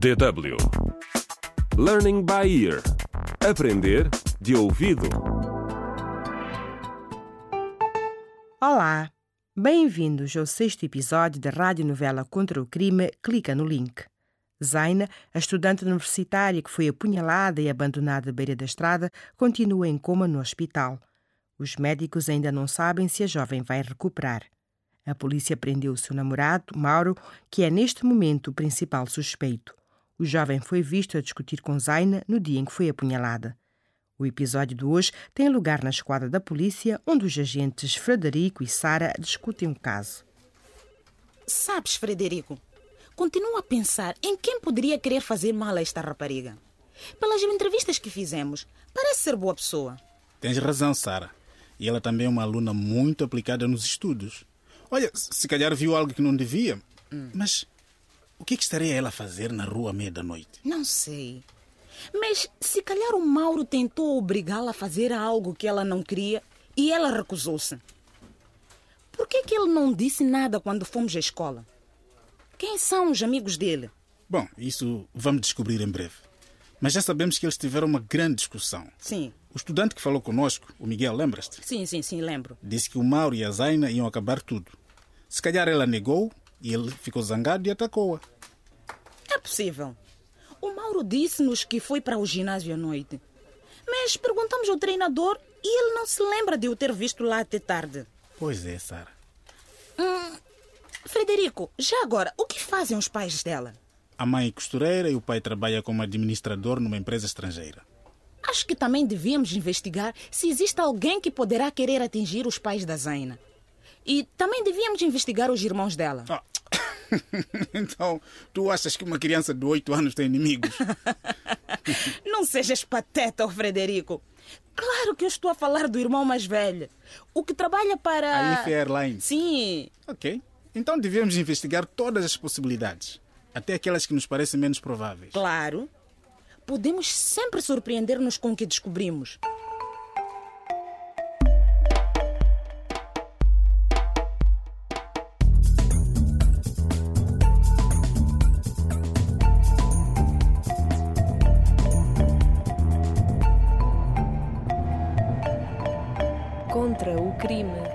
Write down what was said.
DW Learning by Ear Aprender de ouvido. Olá, bem-vindos ao sexto episódio da radionovela Contra o Crime Clica no Link. Zaina, a estudante universitária que foi apunhalada e abandonada à beira da estrada, continua em coma no hospital. Os médicos ainda não sabem se a jovem vai recuperar. A polícia prendeu o seu namorado, Mauro, que é neste momento o principal suspeito. O jovem foi visto a discutir com Zaina no dia em que foi apunhalada. O episódio de hoje tem lugar na esquadra da polícia, onde os agentes Frederico e Sara discutem o um caso. Sabes, Frederico, continuo a pensar em quem poderia querer fazer mal a esta rapariga. Pelas entrevistas que fizemos, parece ser boa pessoa. Tens razão, Sara. E ela também é uma aluna muito aplicada nos estudos. Olha, se calhar viu algo que não devia. Hum. Mas o que, é que estaria ela a fazer na rua à meia da noite? Não sei. Mas se calhar o Mauro tentou obrigá-la a fazer algo que ela não queria e ela recusou-se. Por que, que ele não disse nada quando fomos à escola? Quem são os amigos dele? Bom, isso vamos descobrir em breve. Mas já sabemos que eles tiveram uma grande discussão. Sim. O estudante que falou conosco, o Miguel, lembras-te? Sim, sim, sim, lembro. Disse que o Mauro e a Zaina iam acabar tudo. Se calhar ela negou e ele ficou zangado e atacou-a. É possível. O Mauro disse-nos que foi para o ginásio à noite. Mas perguntamos ao treinador e ele não se lembra de o ter visto lá até tarde. Pois é, Sara. Hum, Frederico, já agora, o que fazem os pais dela? A mãe é costureira e o pai trabalha como administrador numa empresa estrangeira. Acho que também devíamos investigar se existe alguém que poderá querer atingir os pais da Zaina. E também devíamos investigar os irmãos dela. Ah. então, tu achas que uma criança de 8 anos tem inimigos? Não sejas pateta, Frederico. Claro que eu estou a falar do irmão mais velho. O que trabalha para. A IF Airlines. Sim. Ok. Então devíamos investigar todas as possibilidades. Até aquelas que nos parecem menos prováveis. Claro. Podemos sempre surpreender-nos com o que descobrimos. Contra o crime.